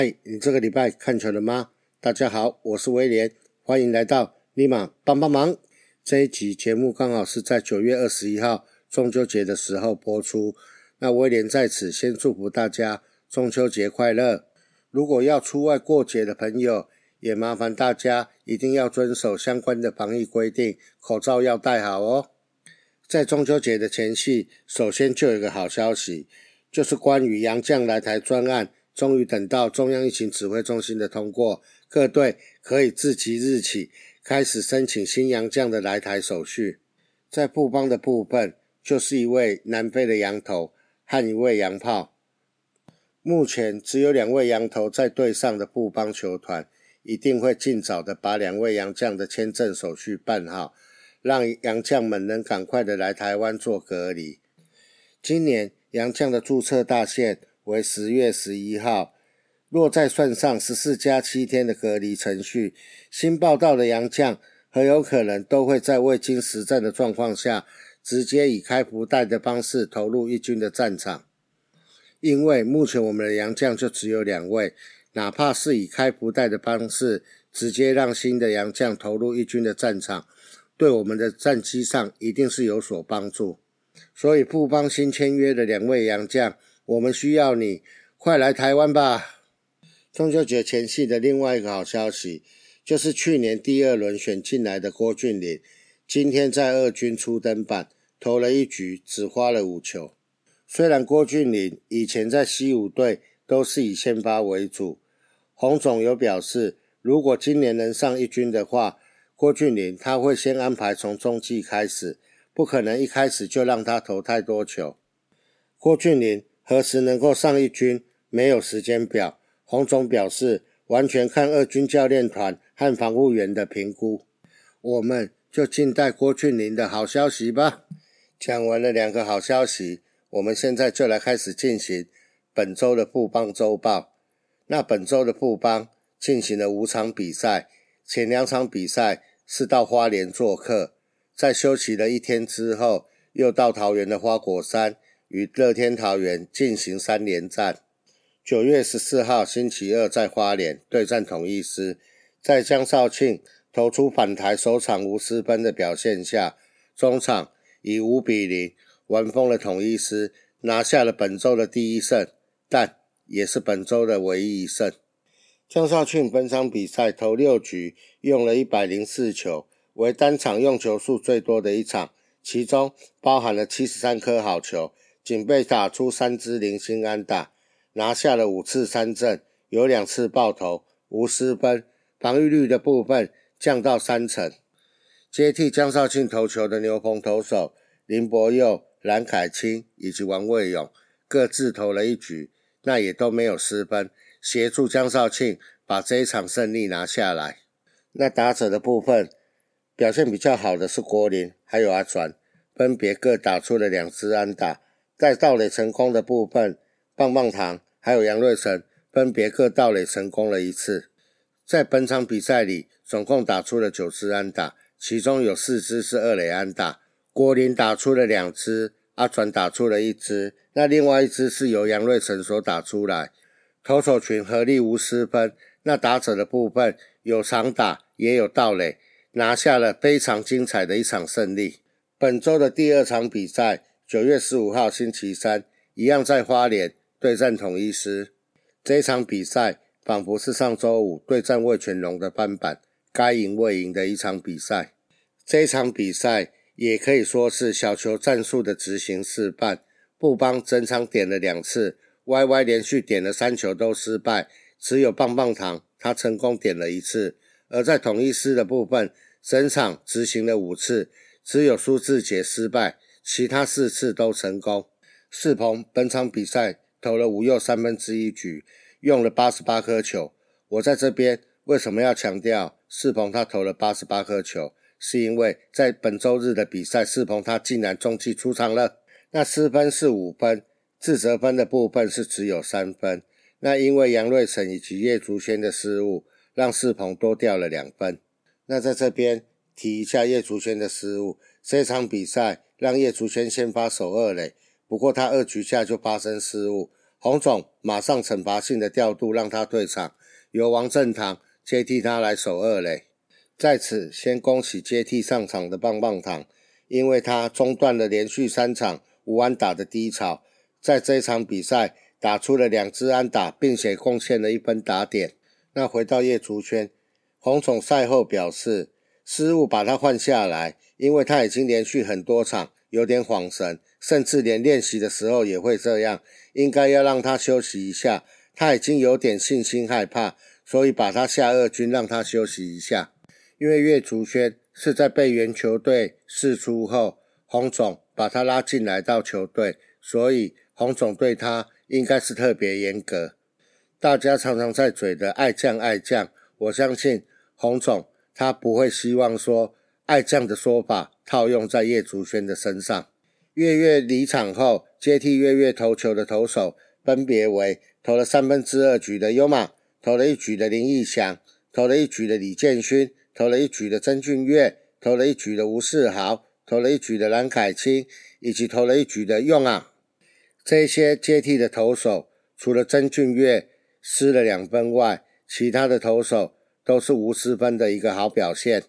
嗨，你这个礼拜看球了吗？大家好，我是威廉，欢迎来到立马帮帮忙。这一集节目刚好是在九月二十一号中秋节的时候播出。那威廉在此先祝福大家中秋节快乐。如果要出外过节的朋友，也麻烦大家一定要遵守相关的防疫规定，口罩要戴好哦。在中秋节的前夕，首先就有一个好消息，就是关于杨绛来台专案。终于等到中央疫情指挥中心的通过，各队可以自即日起开始申请新洋将的来台手续。在布邦的部分，就是一位南非的羊头和一位洋炮。目前只有两位羊头在队上的布邦球团，一定会尽早的把两位洋将的签证手续办好，让洋将们能赶快的来台湾做隔离。今年洋将的注册大限。为十月十一号，若再算上十四加七天的隔离程序，新报道的洋将很有可能都会在未经实战的状况下，直接以开福袋的方式投入一军的战场。因为目前我们的洋将就只有两位，哪怕是以开福袋的方式直接让新的洋将投入一军的战场，对我们的战绩上一定是有所帮助。所以富邦新签约的两位洋将。我们需要你，快来台湾吧！中秋节前夕的另外一个好消息，就是去年第二轮选进来的郭俊麟，今天在二军初登板，投了一局，只花了五球。虽然郭俊麟以前在西武队都是以先发为主，洪总有表示，如果今年能上一军的话，郭俊麟他会先安排从中继开始，不可能一开始就让他投太多球。郭俊麟。何时能够上一军？没有时间表。洪总表示，完全看二军教练团和防护员的评估。我们就静待郭俊霖的好消息吧。讲完了两个好消息，我们现在就来开始进行本周的富邦周报。那本周的富邦进行了五场比赛，前两场比赛是到花莲做客，在休息了一天之后，又到桃园的花果山。与乐天桃园进行三连战。九月十四号星期二在花莲对战统一师，在江少庆投出反台首场无失分的表现下，中场以五比零完封了统一师，拿下了本周的第一胜，但也是本周的唯一一胜。江少庆本场比赛投六局，用了一百零四球，为单场用球数最多的一场，其中包含了七十三颗好球。仅被打出三支零星安打，拿下了五次三振，有两次爆头，无失分，防御率的部分降到三成。接替江少庆投球的牛棚投手林柏佑、蓝凯清以及王卫勇各自投了一局，那也都没有失分，协助江少庆把这一场胜利拿下来。那打者的部分表现比较好的是国林还有阿传，分别各打出了两支安打。在盗垒成功的部分，棒棒糖还有杨瑞成分别各盗垒成功了一次。在本场比赛里，总共打出了九支安打，其中有四支是二垒安打。郭林打出了两支，阿传打出了一支，那另外一支是由杨瑞成所打出来。投手群合力无失分。那打者的部分有长打也有盗垒，拿下了非常精彩的一场胜利。本周的第二场比赛。九月十五号星期三，一样在花莲对战统一师。这场比赛仿佛是上周五对战魏全龙的翻版，该赢未赢的一场比赛。这场比赛也可以说是小球战术的执行示范。布邦整场点了两次，Y Y 连续点了三球都失败，只有棒棒糖他成功点了一次。而在统一师的部分，整场执行了五次，只有苏志杰失败。其他四次都成功。世鹏本场比赛投了五又三分之一局，用了八十八颗球。我在这边为什么要强调世鹏他投了八十八颗球？是因为在本周日的比赛，世鹏他竟然中继出场了。那失分是五分，自责分的部分是只有三分。那因为杨瑞成以及叶竹轩的失误，让世鹏多掉了两分。那在这边提一下叶竹轩的失误，这场比赛。让叶竹轩先发守二垒，不过他二局下就发生失误，洪总马上惩罚性的调度让他退场，由王正堂接替他来守二垒。在此，先恭喜接替上场的棒棒糖，因为他中断了连续三场无安打的低潮，在这场比赛打出了两支安打，并且贡献了一分打点。那回到叶竹轩，洪总赛后表示，失误把他换下来，因为他已经连续很多场有点晃神，甚至连练习的时候也会这样，应该要让他休息一下。他已经有点信心害怕，所以把他下二军，让他休息一下。因为岳竹轩是在被原球队释出后，洪总把他拉进来到球队，所以洪总对他应该是特别严格。大家常常在嘴的爱将爱将，我相信洪总他不会希望说爱将的说法套用在叶竹轩的身上。月月离场后，接替月月投球的投手分别为投了三分之二局的优马，投了一局的林义祥，投了一局的李建勋。投了一局的曾俊岳，投了一局的吴世豪，投了一局的蓝凯清，以及投了一局的用啊，这些接替的投手，除了曾俊岳失了两分外，其他的投手都是无失分的一个好表现。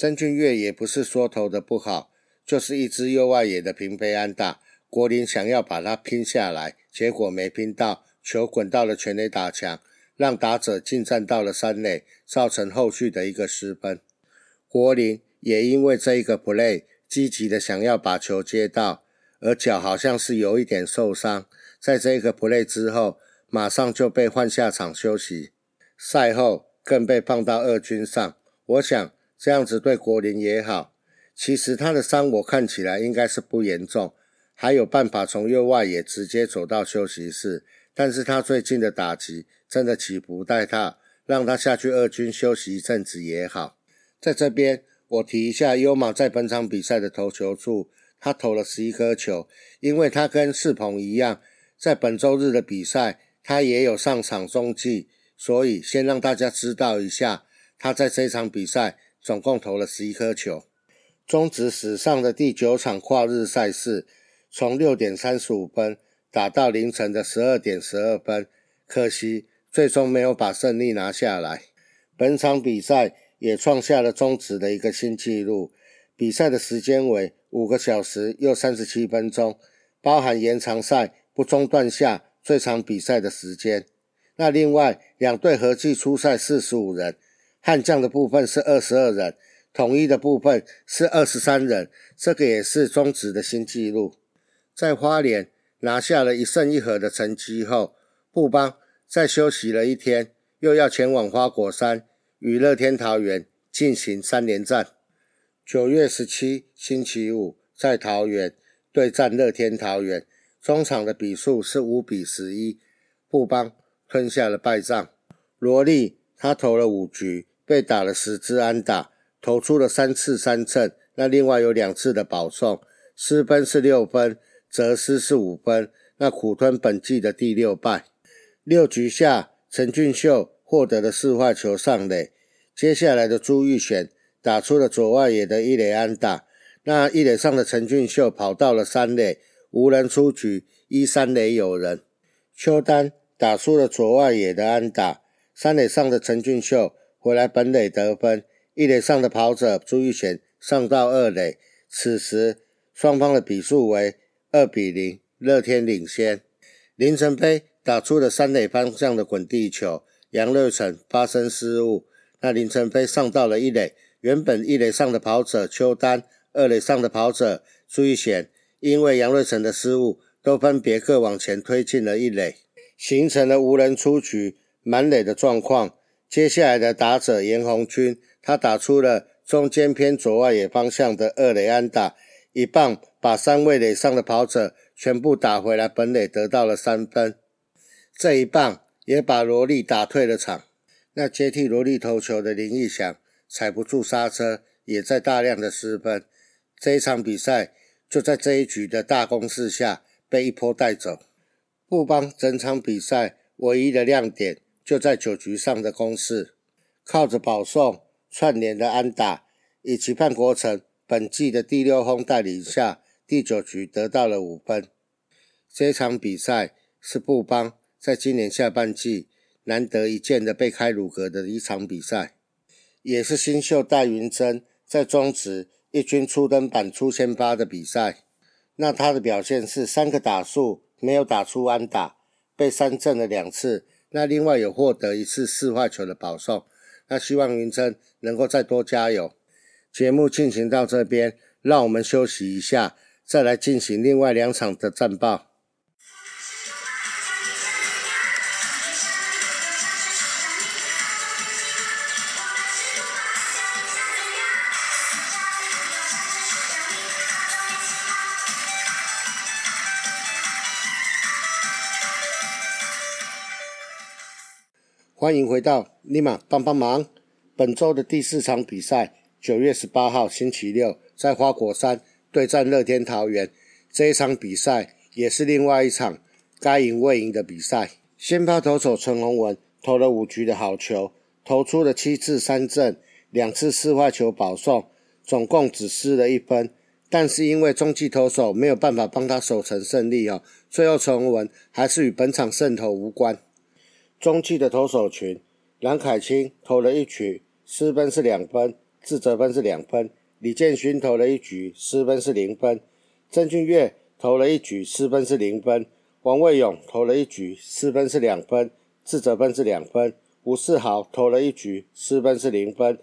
曾俊岳也不是说投的不好，就是一支右外野的平飞安打，国林想要把它拼下来，结果没拼到，球滚到了全垒打墙。让打者进站到了三垒，造成后续的一个失分。国林也因为这一个 play 积极的想要把球接到，而脚好像是有一点受伤，在这一个 play 之后，马上就被换下场休息。赛后更被放到二军上。我想这样子对国林也好。其实他的伤我看起来应该是不严重，还有办法从右外野直接走到休息室。但是他最近的打击。真的起不带他，让他下去二军休息一阵子也好。在这边，我提一下优马在本场比赛的投球数，他投了十一颗球。因为他跟世鹏一样，在本周日的比赛，他也有上场中继，所以先让大家知道一下，他在这场比赛总共投了十一颗球。中职史上的第九场跨日赛事，从六点三十五分打到凌晨的十二点十二分，可惜。最终没有把胜利拿下来。本场比赛也创下了中职的一个新纪录，比赛的时间为五个小时又三十七分钟，包含延长赛不中断下最长比赛的时间。那另外两队合计出赛四十五人，悍将的部分是二十二人，统一的部分是二十三人，这个也是中职的新纪录。在花莲拿下了一胜一和的成绩后，布邦。在休息了一天，又要前往花果山与乐天桃园进行三连战。九月十七星期五在桃园对战乐天桃园，中场的比数是五比十一，布邦吞下了败仗。罗莉他投了五局，被打了十支安打，投出了三次三振，那另外有两次的保送，失分是六分，则失是五分，那苦吞本季的第六败。六局下，陈俊秀获得了四坏球上垒。接下来的朱玉选打出了左外野的一垒安打。那一垒上的陈俊秀跑到了三垒，无人出局，一三垒有人。邱丹打出了左外野的安打。三垒上的陈俊秀回来本垒得分。一垒上的跑者朱玉贤上到二垒。此时双方的比数为二比零，乐天领先。林晨飞。打出了三垒方向的滚地球，杨瑞成发生失误，那林晨飞上到了一垒，原本一垒上的跑者邱丹，二垒上的跑者朱玉贤，因为杨瑞成的失误，都分别各往前推进了一垒，形成了无人出局、满垒的状况。接下来的打者严红军，他打出了中间偏左外野方向的二垒安打，一棒把三位垒上的跑者全部打回来本垒，得到了三分。这一棒也把罗莉打退了场。那接替罗莉投球的林义祥踩不住刹车，也在大量的失分。这一场比赛就在这一局的大攻势下被一波带走。布邦整场比赛唯一的亮点就在九局上的攻势，靠着保送串联的安打以及范国成本季的第六轰带领下，第九局得到了五分。这场比赛。是布邦在今年下半季难得一见的被开鲁格的一场比赛，也是新秀戴云珍在中职一军初登板出先发的比赛。那他的表现是三个打数没有打出安打，被三振了两次。那另外有获得一次四坏球的保送。那希望云珍能够再多加油。节目进行到这边，让我们休息一下，再来进行另外两场的战报。欢迎回到立马帮帮忙。本周的第四场比赛，九月十八号星期六，在花果山对战乐天桃园。这一场比赛也是另外一场该赢未赢的比赛。先发投手陈宏文投了五局的好球，投出了七次三振，两次四坏球保送，总共只失了一分。但是因为中继投手没有办法帮他守成胜利哦，最后陈宏文还是与本场胜投无关。中继的投手群，蓝凯清投了一局，失分是两分，自责分是两分；李建勋投了一局，失分是零分；郑俊岳投了一局，失分是零分；王卫勇投了一局，失分是两分，自责分是两分；吴世豪投了一局，失分是零分；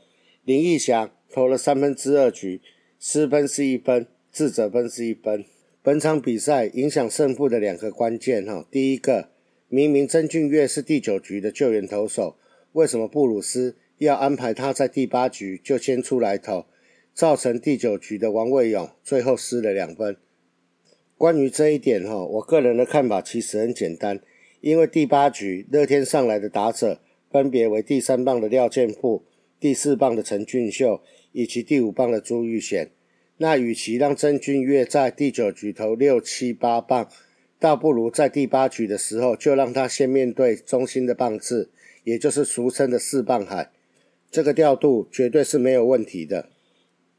林义祥投了三分之二局，失分是一分，自责分是一分。本场比赛影响胜负的两个关键哈，第一个。明明曾俊岳是第九局的救援投手，为什么布鲁斯要安排他在第八局就先出来投，造成第九局的王卫勇最后失了两分？关于这一点哈，我个人的看法其实很简单，因为第八局乐天上来的打者分别为第三棒的廖健富、第四棒的陈俊秀以及第五棒的朱玉贤，那与其让曾俊岳在第九局投六七八棒，倒不如在第八局的时候，就让他先面对中心的棒次，也就是俗称的四棒海。这个调度绝对是没有问题的。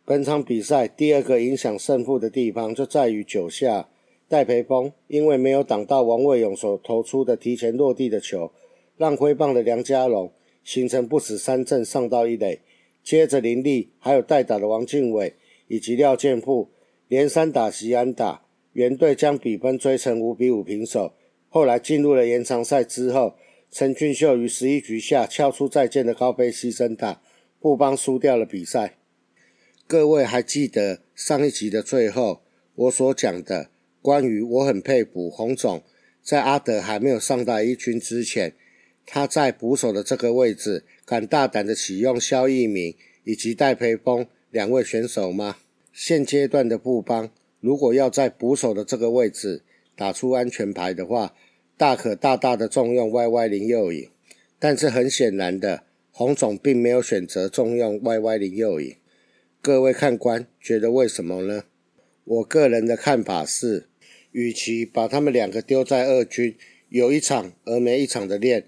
本场比赛第二个影响胜负的地方，就在于九下戴培峰因为没有挡到王卫勇所投出的提前落地的球，让挥棒的梁家龙形成不死三阵上到一垒。接着林立还有代打的王敬伟以及廖建富连三打席安打。原队将比分追成五比五平手。后来进入了延长赛之后，陈俊秀于十一局下敲出再见的高飞牺牲打，布邦输掉了比赛。各位还记得上一集的最后我所讲的关于我很佩服洪总，在阿德还没有上大一军之前，他在捕手的这个位置敢大胆的启用肖义明以及戴培峰两位选手吗？现阶段的布邦。如果要在捕手的这个位置打出安全牌的话，大可大大的重用 Y Y 林佑颖。但是很显然的，洪总并没有选择重用 Y Y 林佑颖。各位看官觉得为什么呢？我个人的看法是，与其把他们两个丢在二军，有一场而没一场的练，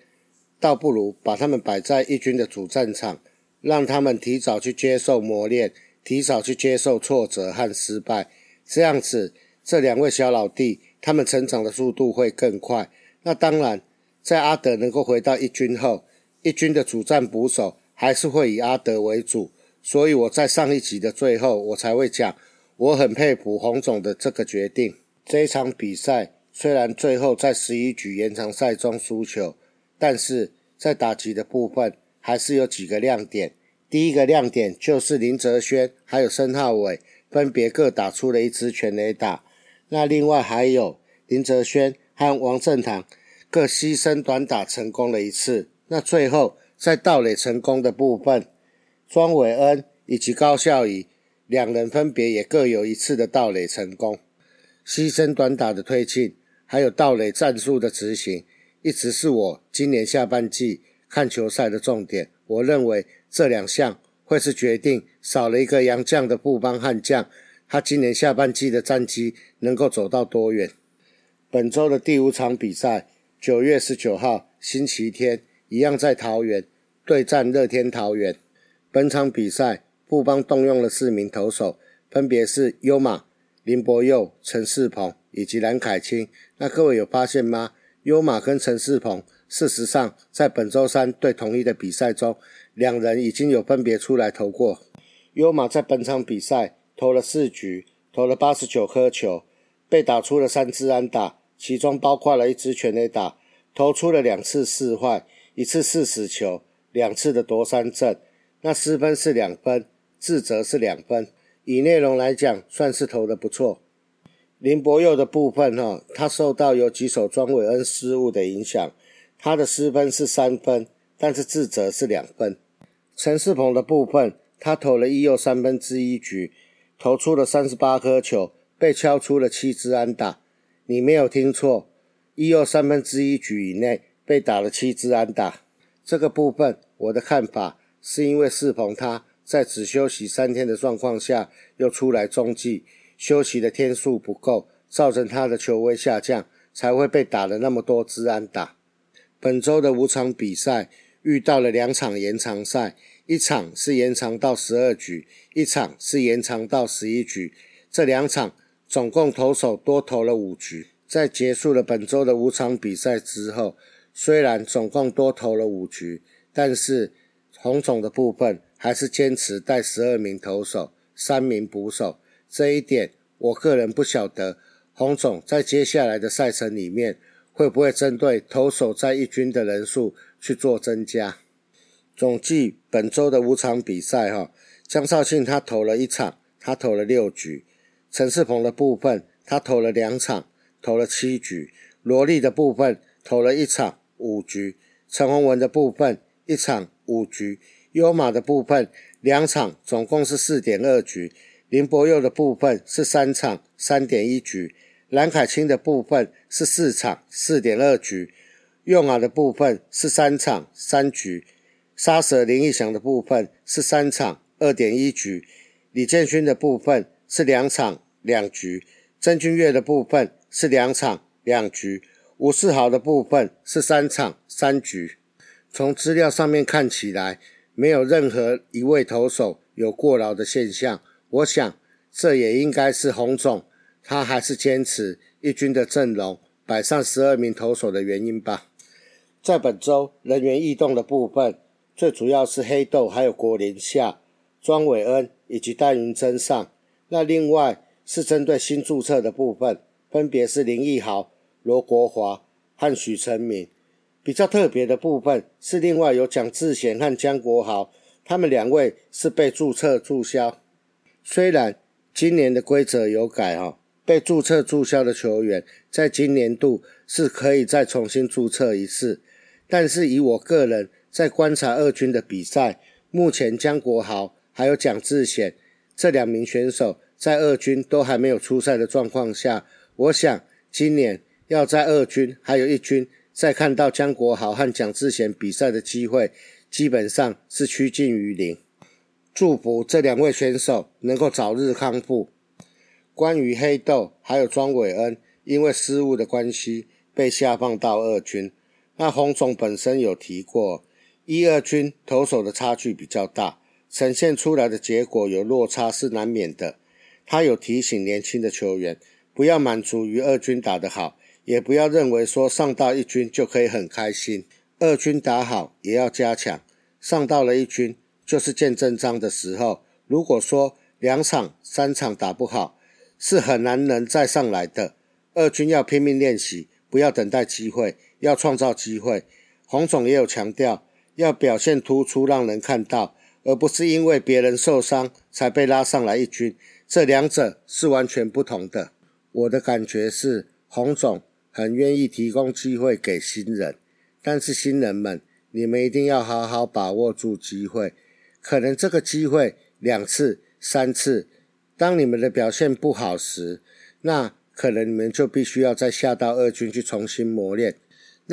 倒不如把他们摆在一军的主战场，让他们提早去接受磨练，提早去接受挫折和失败。这样子，这两位小老弟他们成长的速度会更快。那当然，在阿德能够回到一军后，一军的主战捕手还是会以阿德为主。所以我在上一集的最后，我才会讲，我很佩服洪总的这个决定。这一场比赛虽然最后在十一局延长赛中输球，但是在打击的部分还是有几个亮点。第一个亮点就是林哲轩还有申浩伟。分别各打出了一支全垒打，那另外还有林哲轩和王振堂各牺牲短打成功了一次。那最后在盗垒成功的部分，庄伟恩以及高孝仪两人分别也各有一次的盗垒成功。牺牲短打的推进，还有盗垒战术的执行，一直是我今年下半季看球赛的重点。我认为这两项。会是决定少了一个洋将的布邦悍将，他今年下半季的战绩能够走到多远？本周的第五场比赛，九月十九号星期天，一样在桃园对战乐天桃园。本场比赛，布邦动用了四名投手，分别是优马、林柏佑、陈世鹏以及蓝凯清。那各位有发现吗？优马跟陈世鹏，事实上在本周三对同一的比赛中，两人已经有分别出来投过。优马在本场比赛投了四局，投了八十九颗球，被打出了三支安打，其中包括了一支全垒打，投出了两次四坏，一次四死球，两次的夺三振。那失分是两分，自责是两分。以内容来讲，算是投的不错。林博佑的部分，哈，他受到有几手庄伟恩失误的影响，他的失分是三分，但是自责是两分。陈世鹏的部分，他投了一又三分之一局，投出了三十八颗球，被敲出了七支安打。你没有听错，一又三分之一局以内被打了七支安打。这个部分，我的看法是因为世鹏他在只休息三天的状况下，又出来中继。休息的天数不够，造成他的球威下降，才会被打了那么多支安打。本周的五场比赛遇到了两场延长赛，一场是延长到十二局，一场是延长到十一局。这两场总共投手多投了五局。在结束了本周的五场比赛之后，虽然总共多投了五局，但是洪总的部分还是坚持带十二名投手，三名捕手。这一点，我个人不晓得，洪总在接下来的赛程里面会不会针对投手在一军的人数去做增加。总计本周的五场比赛，哈，江绍庆他投了一场，他投了六局；陈世鹏的部分，他投了两场，投了七局；罗莉的部分投了一场，五局；陈宏文的部分一场五局；优马的部分两场，总共是四点二局。林博佑的部分是三场三点一局，蓝凯清的部分是四场四点二局，用马的部分是三场三局，杀蛇林义祥的部分是三场二点一局，李建勋的部分是两场两局，曾俊岳的部分是两场两局，吴世豪的部分是三场三局。从资料上面看起来，没有任何一位投手有过劳的现象。我想，这也应该是洪总他还是坚持一军的阵容摆上十二名投手的原因吧。在本周人员异动的部分，最主要是黑豆还有国林下、庄伟恩以及戴云真上。那另外是针对新注册的部分，分别是林奕豪、罗国华和许成敏。比较特别的部分是另外有蒋志贤和江国豪，他们两位是被注册注销。虽然今年的规则有改哈，被注册注销的球员在今年度是可以再重新注册一次，但是以我个人在观察二军的比赛，目前江国豪还有蒋志贤这两名选手在二军都还没有出赛的状况下，我想今年要在二军还有一军再看到江国豪和蒋志贤比赛的机会，基本上是趋近于零。祝福这两位选手能够早日康复。关于黑豆还有庄伟恩，因为失误的关系被下放到二军。那洪总本身有提过，一二军投手的差距比较大，呈现出来的结果有落差是难免的。他有提醒年轻的球员，不要满足于二军打得好，也不要认为说上到一军就可以很开心。二军打好也要加强，上到了一军。就是见真章的时候。如果说两场、三场打不好，是很难能再上来的。二军要拼命练习，不要等待机会，要创造机会。洪总也有强调，要表现突出，让人看到，而不是因为别人受伤才被拉上来一军。这两者是完全不同的。我的感觉是，洪总很愿意提供机会给新人，但是新人们，你们一定要好好把握住机会。可能这个机会两次、三次，当你们的表现不好时，那可能你们就必须要再下到二军去重新磨练。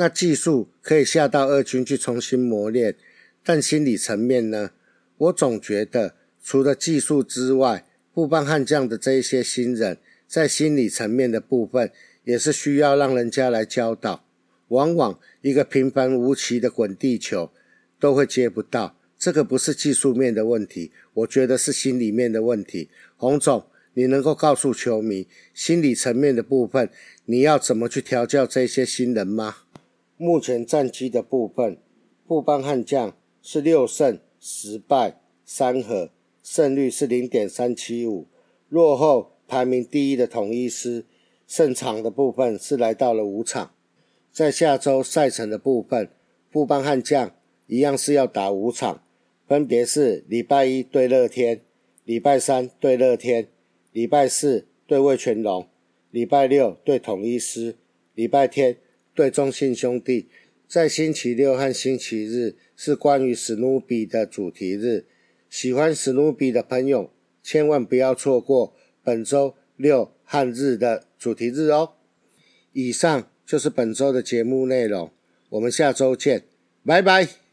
那技术可以下到二军去重新磨练，但心理层面呢？我总觉得除了技术之外，布邦悍将的这一些新人，在心理层面的部分，也是需要让人家来教导。往往一个平凡无奇的滚地球，都会接不到。这个不是技术面的问题，我觉得是心里面的问题。洪总，你能够告诉球迷心理层面的部分，你要怎么去调教这些新人吗？目前战绩的部分，布邦悍将是六胜十败三和，胜率是零点三七五，落后排名第一的统一师，胜场的部分是来到了五场。在下周赛程的部分，布邦悍将一样是要打五场，分别是礼拜一对乐天，礼拜三对乐天，礼拜四对味全龙，礼拜六对统一师，礼拜天。对中信兄弟，在星期六和星期日是关于史努比的主题日，喜欢史努比的朋友千万不要错过本周六和日的主题日哦。以上就是本周的节目内容，我们下周见，拜拜。